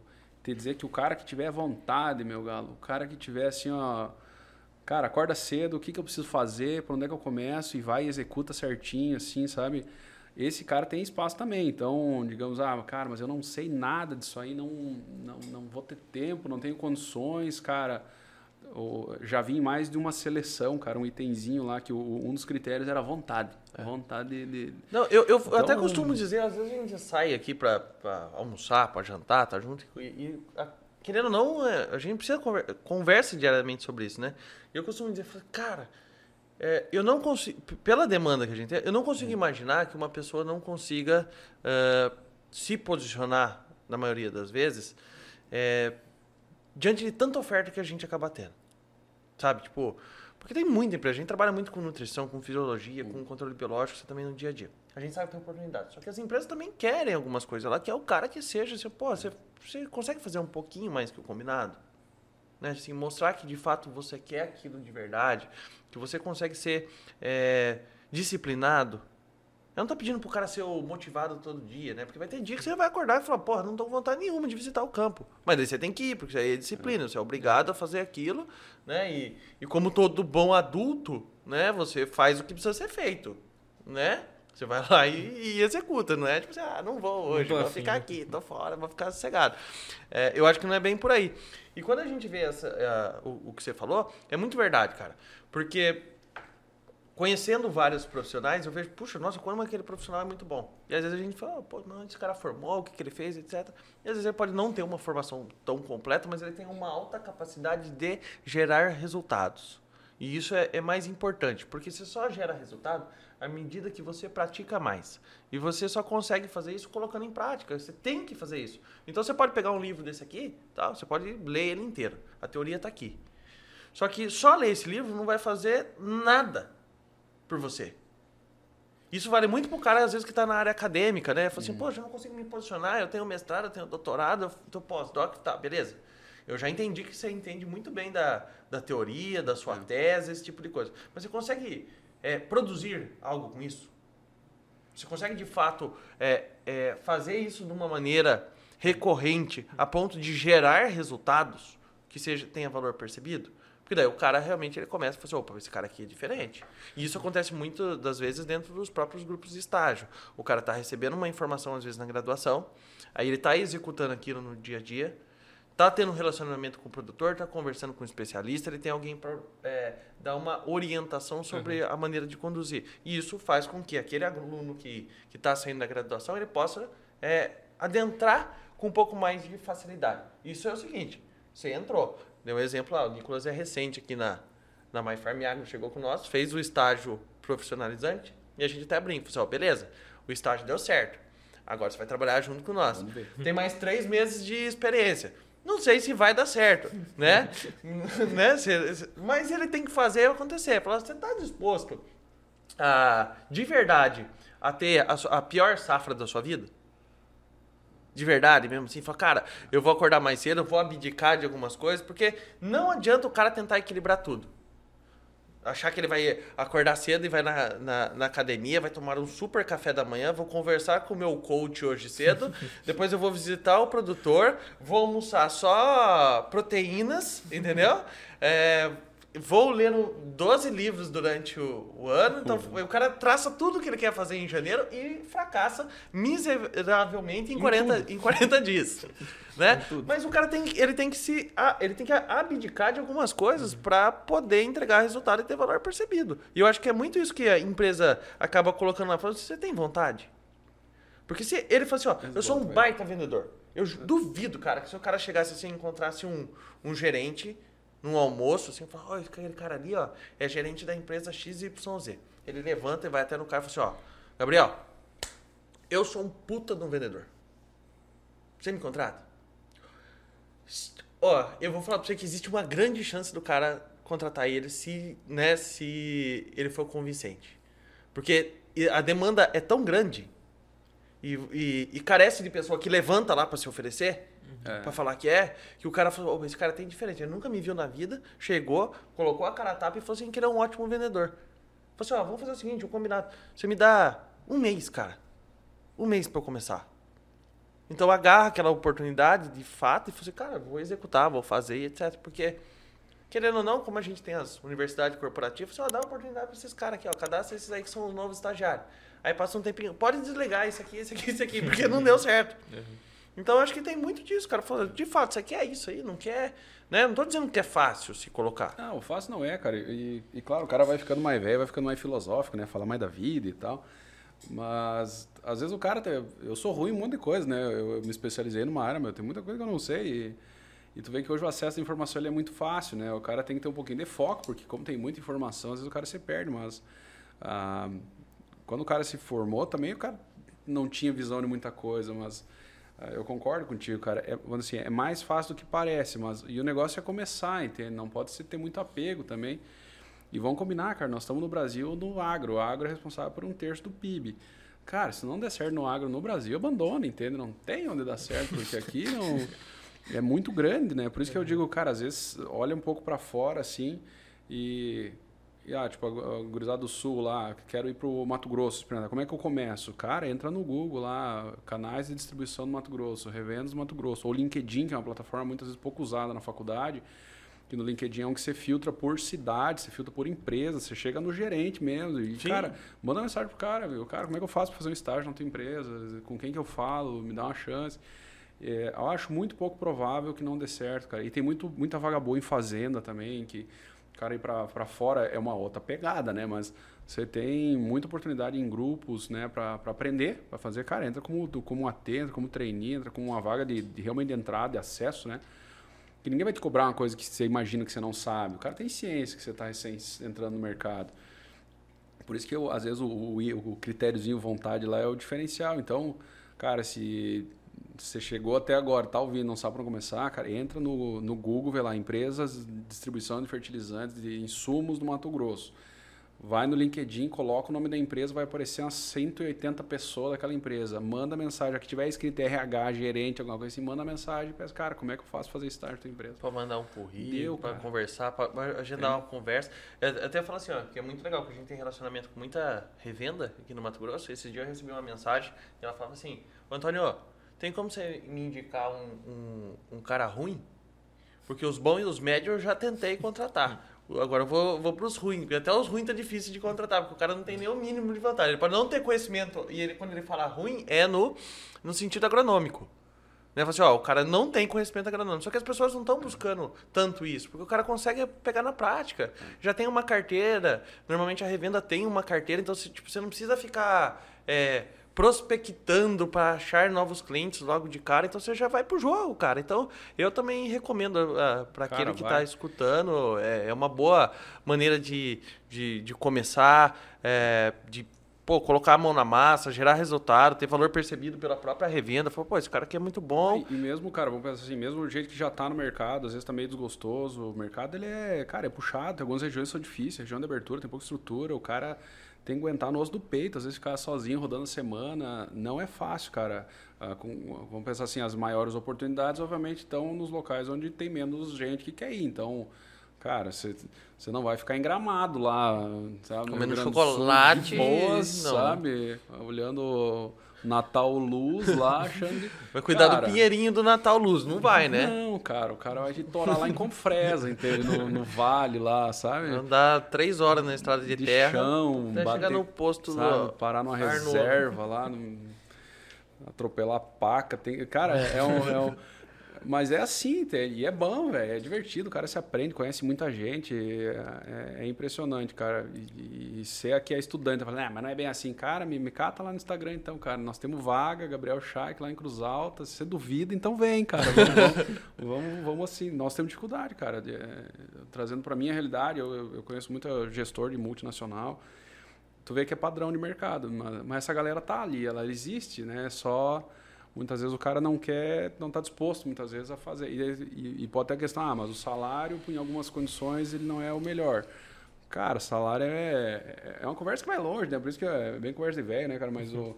te dizer que o cara que tiver vontade, meu galo, o cara que tiver assim, ó, cara, acorda cedo, o que, que eu preciso fazer, para onde é que eu começo e vai e executa certinho, assim, sabe? Esse cara tem espaço também. Então, digamos, ah, cara, mas eu não sei nada disso aí, não, não, não vou ter tempo, não tenho condições, cara. Já vim mais de uma seleção, cara, um itemzinho lá que o, um dos critérios era vontade. É. Vontade de. Não, eu, eu então, até costumo dizer, às vezes a gente sai aqui para almoçar, para jantar, tá junto, e, e querendo ou não, é, a gente precisa conver conversa diariamente sobre isso, né? Eu costumo dizer, cara, é, eu não consigo, pela demanda que a gente tem, eu não consigo imaginar que uma pessoa não consiga uh, se posicionar, na maioria das vezes, é, diante de tanta oferta que a gente acaba tendo. Sabe? Tipo, porque tem muita empresa. A gente trabalha muito com nutrição, com fisiologia, com controle biológico, você também no dia a dia. A gente sabe que tem oportunidade. Só que as empresas também querem algumas coisas lá, que é o cara que seja assim, pô, você, você consegue fazer um pouquinho mais que o combinado? Né? Assim, mostrar que de fato você quer aquilo de verdade, que você consegue ser é, disciplinado. Eu não tô pedindo pro cara ser motivado todo dia, né? Porque vai ter dia que você vai acordar e falar, porra, não tô com vontade nenhuma de visitar o campo. Mas daí você tem que ir, porque isso aí é disciplina, você é obrigado a fazer aquilo, né? E, e como todo bom adulto, né? Você faz o que precisa ser feito, né? Você vai lá e, e executa, não é tipo assim, ah, não vou hoje, Não vou afim, ficar né? aqui, tô fora, vou ficar sossegado. É, eu acho que não é bem por aí. E quando a gente vê essa, é, o, o que você falou, é muito verdade, cara. Porque conhecendo vários profissionais, eu vejo, puxa, nossa, como aquele profissional é muito bom. E às vezes a gente fala, pô, não, esse cara formou, o que, que ele fez, etc. E às vezes ele pode não ter uma formação tão completa, mas ele tem uma alta capacidade de gerar resultados. E isso é, é mais importante, porque você só gera resultado à medida que você pratica mais. E você só consegue fazer isso colocando em prática. Você tem que fazer isso. Então você pode pegar um livro desse aqui, tá? você pode ler ele inteiro. A teoria está aqui. Só que só ler esse livro não vai fazer nada por você. Isso vale muito pro cara, às vezes, que está na área acadêmica, né? Fala assim, poxa, eu não consigo me posicionar, eu tenho mestrado, eu tenho doutorado, eu tenho pós-doc, tá, beleza. Eu já entendi que você entende muito bem da, da teoria, da sua tese, esse tipo de coisa. Mas você consegue é, produzir algo com isso? Você consegue, de fato, é, é, fazer isso de uma maneira recorrente, a ponto de gerar resultados que seja, tenha valor percebido? Porque daí o cara realmente ele começa a falar assim, opa, esse cara aqui é diferente. E isso acontece muito das vezes dentro dos próprios grupos de estágio. O cara está recebendo uma informação, às vezes, na graduação, aí ele está executando aquilo no dia a dia, tá tendo um relacionamento com o produtor, tá conversando com o especialista, ele tem alguém para dar uma orientação sobre a maneira de conduzir. E isso faz com que aquele aluno que está saindo da graduação, ele possa é, adentrar com um pouco mais de facilidade. Isso é o seguinte, você entrou, deu um exemplo lá, o Nicolas é recente aqui na, na My Farm Agro, chegou com nós, fez o estágio profissionalizante, e a gente até brinca, falou assim, beleza, o estágio deu certo, agora você vai trabalhar junto com nós. Tem mais três meses de experiência. Não sei se vai dar certo, né? né? Mas ele tem que fazer acontecer. Falar, você está disposto a, de verdade, a ter a, a pior safra da sua vida? De verdade mesmo, assim, fala, cara, eu vou acordar mais cedo, eu vou abdicar de algumas coisas, porque não adianta o cara tentar equilibrar tudo. Achar que ele vai acordar cedo e vai na, na, na academia, vai tomar um super café da manhã, vou conversar com o meu coach hoje cedo, depois eu vou visitar o produtor, vou almoçar só proteínas, entendeu? É, vou lendo 12 livros durante o, o ano, então o cara traça tudo que ele quer fazer em janeiro e fracassa miseravelmente em, Em 40, em 40 dias. Né? Mas o cara tem, que- ele tem que se ele tem que abdicar de algumas coisas para poder entregar resultado e ter valor percebido. E eu acho que é muito isso que a empresa acaba colocando lá, falando, você tem vontade? Porque se ele fala assim, ó, eu sou um baita vendedor. Eu duvido, cara, que se o cara chegasse assim e encontrasse um, um gerente num almoço, assim, fala, ó, aquele cara ali, ó, é gerente da empresa XYZ. Ele levanta e vai até no cara e fala assim, ó, Gabriel, eu sou um puta de um vendedor. Você me contrata? Ó, eu vou falar pra você que existe uma grande chance do cara contratar ele se, né, se ele for convincente. Porque a demanda é tão grande e, e- e carece de pessoa que levanta lá pra se oferecer, É. pra falar que é, que o cara falou, "Ô, esse cara tem diferente, ele nunca me viu na vida, chegou, colocou a cara a tapa e falou assim que ele é um ótimo vendedor. Falou assim, ó, vamos fazer o seguinte, um combinado, você me dá um mês, cara, um mês pra eu começar. Então agarra aquela oportunidade de fato e fala assim, cara, vou executar, vou fazer, etc. Porque, querendo ou não, como a gente tem as universidades corporativas, você ó, dá oportunidade para esses caras aqui, ó, cadastra esses aí que são os novos estagiários. Aí passa um tempinho, pode desligar isso aqui, isso aqui, isso aqui, porque não deu certo. Então eu acho que tem muito disso, cara. Falando, de fato, você quer isso aí, não quer. Né? Não tô dizendo que é fácil se colocar. Não, o fácil não é, cara. E, e, claro, o cara vai ficando mais velho, vai ficando mais filosófico, né? Fala mais da vida e tal. Mas às vezes o cara. Tem, eu sou ruim em um monte de coisa, né? Eu, eu me especializei numa área, mas tem muita coisa que eu não sei. E, e tu vê que hoje o acesso à informação é muito fácil, né? O cara tem que ter um pouquinho de foco, porque como tem muita informação, às vezes o cara se perde. Mas ah, quando o cara se formou também, o cara não tinha visão de muita coisa, mas É, eu concordo contigo, cara. É, assim, é mais fácil do que parece, mas e o negócio é começar, entende? Não pode ser ter muito apego também. E vamos combinar, cara, nós estamos no Brasil no agro. O agro é responsável por um terço do PIB. Cara, se não der certo no agro no Brasil, abandona, entende? Não tem onde dar certo, porque aqui não é muito grande, né? Por isso que eu digo, cara, às vezes olha um pouco para fora assim e e, ah, tipo, a Gurizada do Sul lá, quero ir pro Mato Grosso experimentar. Como é que eu começo? Cara, entra no Google lá, canais de distribuição do Mato Grosso, revendas do Mato Grosso. Ou LinkedIn, que é uma plataforma muitas vezes pouco usada na faculdade, que no LinkedIn é um que você filtra por cidade, você filtra por empresa, você chega no gerente mesmo. E, Sim. cara, manda mensagem pro cara, viu? Cara, como é que eu faço para fazer um estágio na tua empresa? Com quem que eu falo? Me dá uma chance. É, eu acho muito pouco provável que não dê certo, cara. E tem muito, muita vaga boa em fazenda também, que cara ir para fora é uma outra pegada, né? Mas você tem muita oportunidade em grupos, né, para aprender, para fazer, cara, entra como, como entra como trainee, entra como uma vaga de, de realmente de entrada, de acesso, né? Que ninguém vai te cobrar uma coisa que você imagina que você não sabe. O cara tem ciência que você está recém entrando no mercado. Por isso que eu, às vezes o, o, o critériozinho vontade lá é o diferencial. Então, cara, se você chegou até agora, tá ouvindo, não sabe para começar, cara, entra no, no Google, vê lá, empresas de distribuição de fertilizantes, de insumos do Mato Grosso. Vai no LinkedIn, coloca o nome da empresa, vai aparecer umas 180 pessoas daquela empresa. Manda mensagem, aqui tiver escrito RH, gerente, alguma coisa assim, manda mensagem, pensa, cara, como é que eu faço fazer estágio na tua empresa? Para mandar um currículo, para conversar, para agendar é. uma conversa. Eu até falo assim, ó, que é muito legal, que a gente tem relacionamento com muita revenda aqui no Mato Grosso. Esse dia eu recebi uma mensagem e ela falava assim, Antônio, tem como você me indicar um, um, um cara ruim? Porque os bons e os médios eu já tentei contratar. Agora eu vou, vou os ruins. Porque até os ruins tá difícil de contratar, porque o cara não tem nem o mínimo de vantagem. Ele pode não ter conhecimento, e ele, quando ele fala ruim, é no, no sentido agronômico. Né? Fala assim, ó, o cara não tem conhecimento agronômico. Só que as pessoas não estão buscando tanto isso, porque o cara consegue pegar na prática. Já tem uma carteira, normalmente a revenda tem uma carteira, então você, tipo, você não precisa ficar. É, prospectando para achar novos clientes logo de cara, então você já vai pro jogo, cara. Então, eu também recomendo uh, ah, para aquele que está escutando, é, é, uma boa maneira de, de, de começar, é, de pô, colocar a mão na massa, gerar resultado, ter valor percebido pela própria revenda. Falou, pô, esse cara aqui é muito bom. E, e mesmo, cara, vamos pensar assim, mesmo o jeito que já está no mercado, às vezes tá meio desgostoso, o mercado ele é, cara, é puxado, tem algumas regiões são difíceis, região de abertura tem pouca estrutura, o cara tem que aguentar no osso do peito, às vezes ficar sozinho rodando a semana, não é fácil, cara. Ah, com, vamos pensar assim, as maiores oportunidades, obviamente, estão nos locais onde tem menos gente que quer ir. Então, cara, você não vai ficar engramado lá, sabe? Comendo chocolate, boas, sabe? Olhando Natal Luz lá, achando. Vai cuidar cara, do pinheirinho do Natal Luz, não vai, né? Não, cara, o cara vai torar lá em Confresa, entende? No, no, vale lá, sabe? Andar três horas na estrada de, de terra. chão, até bater, chegar no posto sabe? Parar numa reserva lá, no, atropelar paca. Tem, cara, é um, é um mas é assim, e é bom, velho. É divertido, o cara se aprende, conhece muita gente. É, é, é impressionante, cara. E, e ser aqui é estudante, falando, ah, mas não é bem assim, cara, me, me cata lá no Instagram então, cara. Nós temos vaga, Gabriel Schaik lá em Cruz Alta. Se você duvida, então vem, cara. Vamos, vamos, vamos, vamos, assim. Nós temos dificuldade, cara. De, é, trazendo para minha realidade, eu, eu conheço muito gestor de multinacional. Tu vê que é padrão de mercado, mas, mas essa galera tá ali, ela existe, né? Só muitas vezes o cara não quer, não está disposto muitas vezes a fazer. E, e, e, pode ter a questão, ah, mas o salário, em algumas condições, ele não é o melhor. Cara, salário é, é uma conversa que vai longe, né? Por isso que é bem conversa de velho, né, cara? Mas o,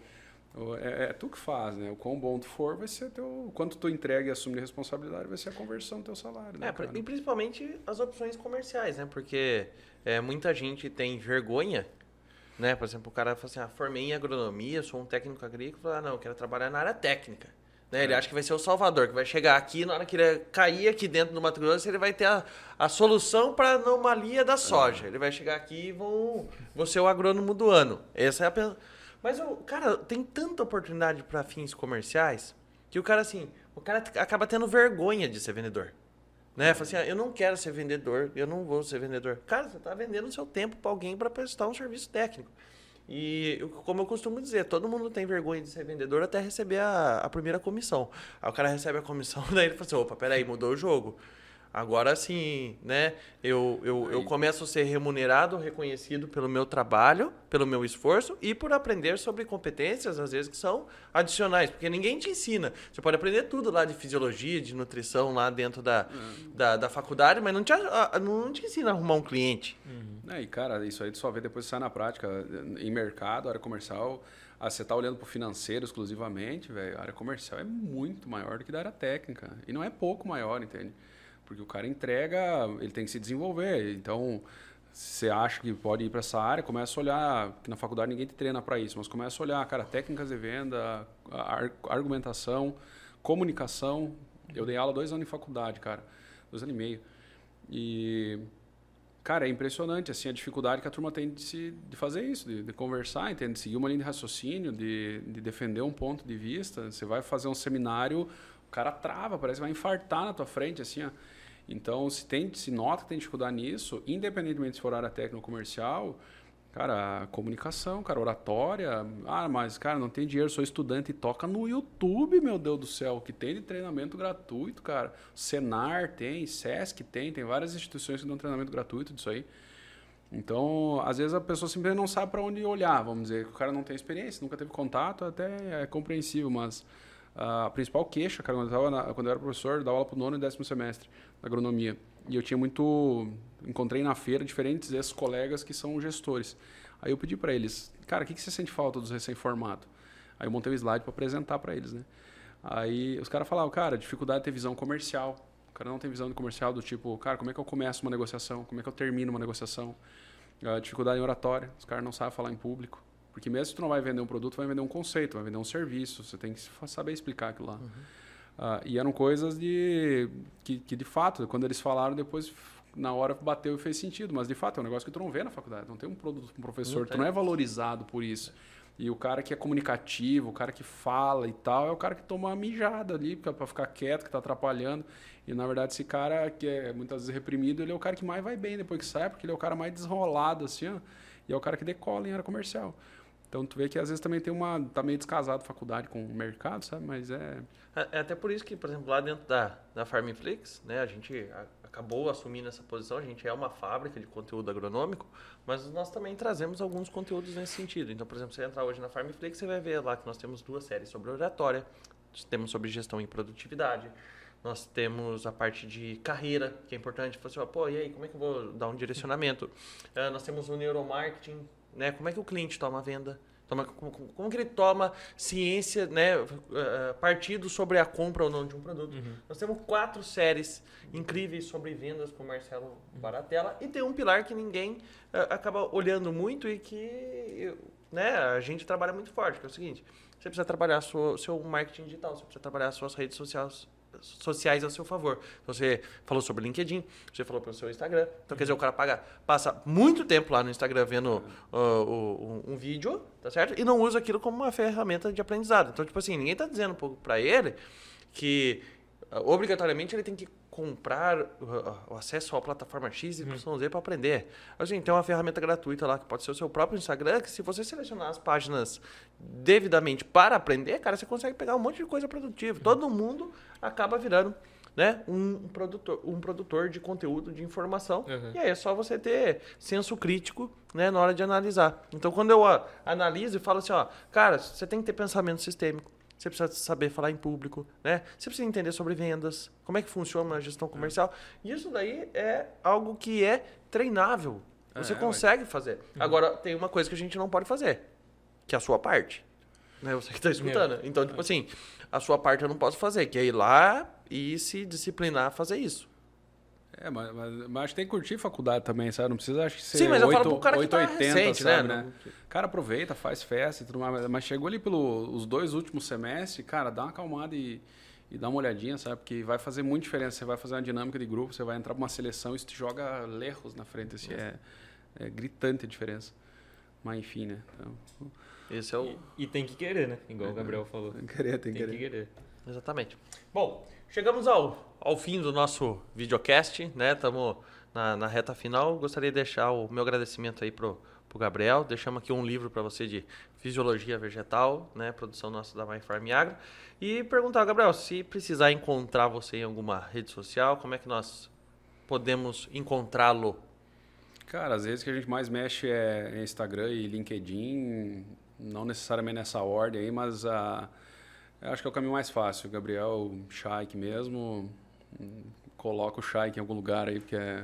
o é, é, tu que faz, né? O quão bom tu for vai ser teu... Quanto tu entrega e assume a responsabilidade vai ser a conversão do teu salário, né, é, cara? E principalmente as opções comerciais, né? Porque é, muita gente tem vergonha né? Por exemplo, o cara fala assim, ah, formei em agronomia, sou um técnico agrícola, ah, não, eu quero trabalhar na área técnica. Né? Ele é. acha que vai ser o salvador, que vai chegar aqui, na hora que ele cair aqui dentro do Mato Grosso, ele vai ter a, a solução para a anomalia da soja. É. Ele vai chegar aqui e vão, vão ser o agrônomo do ano. Essa é a Mas, o cara, tem tanta oportunidade para fins comerciais que o cara, assim, o cara acaba tendo vergonha de ser vendedor. Né? Fala assim, ah, eu não quero ser vendedor, eu não vou ser vendedor. Cara, você está vendendo seu tempo para alguém para prestar um serviço técnico. E como eu costumo dizer, todo mundo tem vergonha de ser vendedor até receber a, a primeira comissão. Aí o cara recebe a comissão, daí ele fala assim, opa, peraí, mudou o jogo. Agora sim, né? Eu, eu, eu começo a ser remunerado, reconhecido pelo meu trabalho, pelo meu esforço e por aprender sobre competências, às vezes, que são adicionais. Porque ninguém te ensina. Você pode aprender tudo lá de fisiologia, de nutrição lá dentro da, uhum. da, da, faculdade, mas não te, não te ensina a arrumar um cliente. Uhum. É, e, cara, isso aí tu só vê depois que sai na prática. Em mercado, área comercial, ah, você está olhando para o financeiro exclusivamente, velho, a área comercial é muito maior do que da área técnica. E não é pouco maior, entende? Porque o cara entrega, ele tem que se desenvolver. Então, você acha que pode ir para essa área, começa a olhar, que na faculdade ninguém te treina para isso, mas começa a olhar, cara, técnicas de venda, argumentação, comunicação. Eu dei aula dois anos em faculdade, cara, dois anos e meio. E, cara, é impressionante, assim, a dificuldade que a turma tem de, se, de fazer isso, de, de conversar, entende? De seguir uma linha de raciocínio, de, de defender um ponto de vista. Você vai fazer um seminário, o cara trava, parece que vai infartar na tua frente, assim, ó. Então, se, tem, se nota que tem dificuldade nisso, independentemente se for área técnica ou comercial, cara, comunicação, cara, oratória. Ah, mas, cara, não tem dinheiro, sou estudante e toca no YouTube, meu Deus do céu, que tem de treinamento gratuito, cara. Senar tem, Sesc tem, tem várias instituições que dão treinamento gratuito disso aí. Então, às vezes a pessoa simplesmente não sabe para onde olhar, vamos dizer. O cara não tem experiência, nunca teve contato, até é compreensível, mas a principal queixa, cara, quando eu, na, quando eu era professor, eu dava aula para o nono e décimo semestre da agronomia. E eu tinha muito. Encontrei na feira diferentes ex-colegas que são gestores. Aí eu pedi para eles, cara, o que, que você sente falta dos recém-formados? Aí eu montei um slide para apresentar para eles, né? Aí os caras falavam, cara, dificuldade de ter visão comercial. O cara não tem visão comercial do tipo, cara, como é que eu começo uma negociação? Como é que eu termino uma negociação? Uh, dificuldade em oratória, os caras não sabem falar em público. Porque mesmo se tu não vai vender um produto, vai vender um conceito, vai vender um serviço. Você tem que saber explicar aquilo lá. Uhum. Uh, e eram coisas de que, que, de fato, quando eles falaram, depois na hora bateu e fez sentido. Mas de fato é um negócio que tu não vê na faculdade. Não tem um produto, um professor, não tu não é valorizado por isso. E o cara que é comunicativo, o cara que fala e tal, é o cara que toma uma mijada ali para ficar quieto, que está atrapalhando. E na verdade esse cara que é muitas vezes reprimido, ele é o cara que mais vai bem depois que sai, porque ele é o cara mais desenrolado assim, ó, e é o cara que decola em área comercial. Então tu vê que às vezes também tem uma. tá meio descasado faculdade com o mercado, sabe? Mas é. É, é até por isso que, por exemplo, lá dentro da, da Farmflix, né, a gente acabou assumindo essa posição, a gente é uma fábrica de conteúdo agronômico, mas nós também trazemos alguns conteúdos nesse sentido. Então, por exemplo, você entrar hoje na Farmflix, você vai ver lá que nós temos duas séries sobre oratória, temos sobre gestão e produtividade. Nós temos a parte de carreira, que é importante. Você fala pô, e aí, como é que eu vou dar um direcionamento? Uh, nós temos o neuromarketing, né? Como é que o cliente toma a venda? Toma, como, como, que ele toma ciência, né, uh, partido sobre a compra ou não de um produto. Uhum. Nós temos quatro séries incríveis sobre vendas com o Marcelo Baratella e tem um pilar que ninguém uh, acaba olhando muito e que né, a gente trabalha muito forte, que é o seguinte, você precisa trabalhar o seu marketing digital, você precisa trabalhar suas redes sociais sociais a seu favor. Então, você falou sobre LinkedIn, você falou pelo seu Instagram. Então, quer dizer, o cara paga, passa muito tempo lá no Instagram vendo uh, uh, um vídeo, tá certo? E não usa aquilo como uma ferramenta de aprendizado. Então, tipo assim, ninguém está dizendo para ele que uh, obrigatoriamente ele tem que comprar o acesso à plataforma X e Y Z para aprender. A gente tem uma ferramenta gratuita lá que pode ser o seu próprio Instagram, que se você selecionar as páginas devidamente para aprender, cara, você consegue pegar um monte de coisa produtiva. Uhum. Todo mundo acaba virando né, um produtor, um produtor de conteúdo, de informação. Uhum. E aí é só você ter senso crítico né, na hora de analisar. Então, quando eu analiso e falo assim, ó, cara, você tem que ter pensamento sistêmico você precisa saber falar em público, né? Você precisa entender sobre vendas, como é que funciona a gestão comercial. E isso daí é algo que é treinável. Você é, consegue fazer. Uhum. Agora, tem uma coisa que a gente não pode fazer, que é a sua parte. Né? Você que está escutando. É. Então, tipo assim, a sua parte eu não posso fazer, que é ir lá e se disciplinar a fazer isso. É, mas, mas, mas, acho que tem que curtir faculdade também, sabe? Não precisa acho que ser Sim, mas 8, eu falo pro cara 880, que tá recente, sabe, né? né? Cara, aproveita, faz festa e tudo mais. Mas chegou ali pelos dois últimos semestres, cara, dá uma acalmada e, e dá uma olhadinha, sabe? Porque vai fazer muita diferença. Você vai fazer uma dinâmica de grupo, você vai entrar pra uma seleção e isso te joga lerros na frente. Assim, é, é gritante a diferença. Mas enfim, né? Então, Esse é o... E, e, tem que querer, né? Igual o Gabriel falou. Tem que querer, tem, tem que querer. querer. Exatamente. Bom, chegamos ao ao fim do nosso videocast, né? Estamos na, na, reta final. Gostaria de deixar o meu agradecimento aí pro, pro Gabriel. Deixamos aqui um livro para você de fisiologia vegetal, né? Produção nossa da MyFarm Agro. E perguntar, Gabriel, se precisar encontrar você em alguma rede social, como é que nós podemos encontrá-lo? Cara, às vezes que a gente mais mexe é Instagram e LinkedIn, não necessariamente nessa ordem aí, mas a, acho que é o caminho mais fácil. Gabriel Shaik mesmo, coloca o Shaik em algum lugar aí, porque é,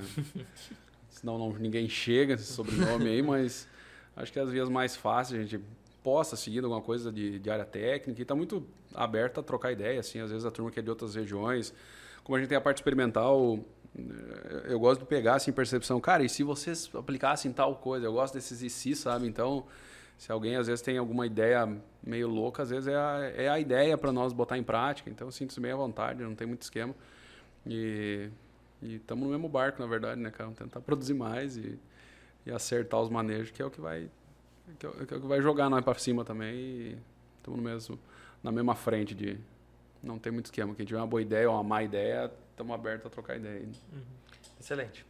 senão não, ninguém chega esse sobrenome aí, mas acho que é as vias mais fáceis a gente possa seguir alguma coisa de, de área técnica e está muito aberto a trocar ideia, assim, às vezes a turma que é de outras regiões, como a gente tem a parte experimental, eh, eu gosto de pegar assim percepção, cara, e se vocês aplicassem tal coisa, eu gosto desses e se, sabe? Então, se alguém às vezes tem alguma ideia meio louca, às vezes é a, é a ideia para nós botar em prática. Então, sinto-se bem à vontade, não tem muito esquema. E estamos no mesmo barco, na verdade, né, cara? Vamos tentar produzir mais e, e acertar os manejos, que é o que vai que é, que é o que vai jogar nós para cima também. E estamos no mesmo na mesma frente de não tem muito esquema. Quem tiver uma boa ideia ou uma má ideia, estamos abertos a trocar ideia. Uhum. Excelente.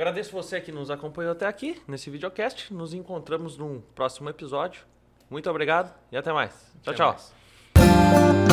Agradeço você que nos acompanhou até aqui nesse videocast. Nos encontramos num próximo episódio. Muito obrigado e até mais. Tchau, até tchau. Mais.